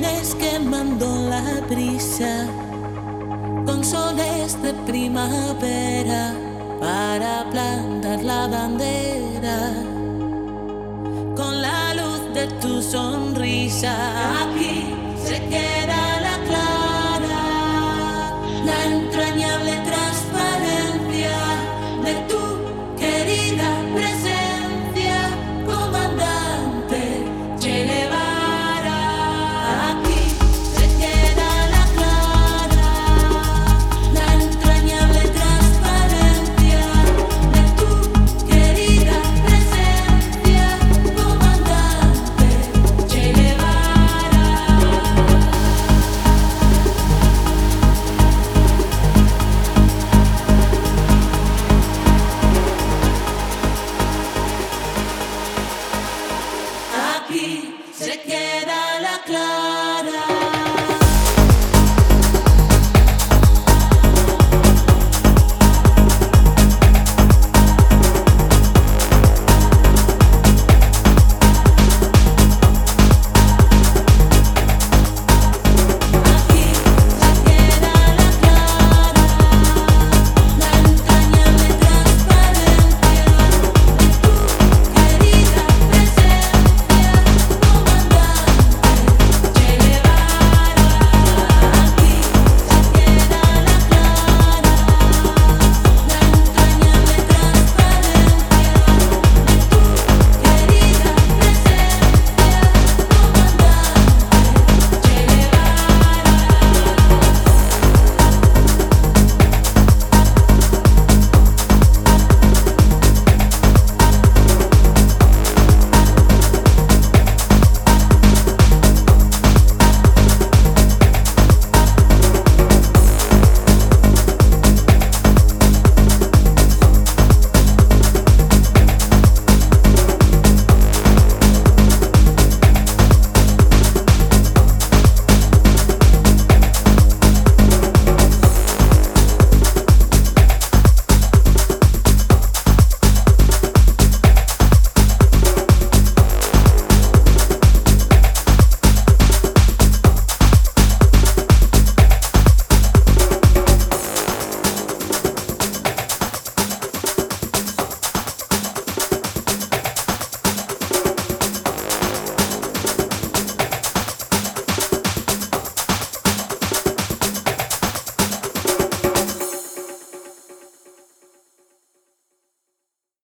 Vienes quemando la brisa con soles de primavera para plantar la bandera con la luz de tu sonrisa. Aquí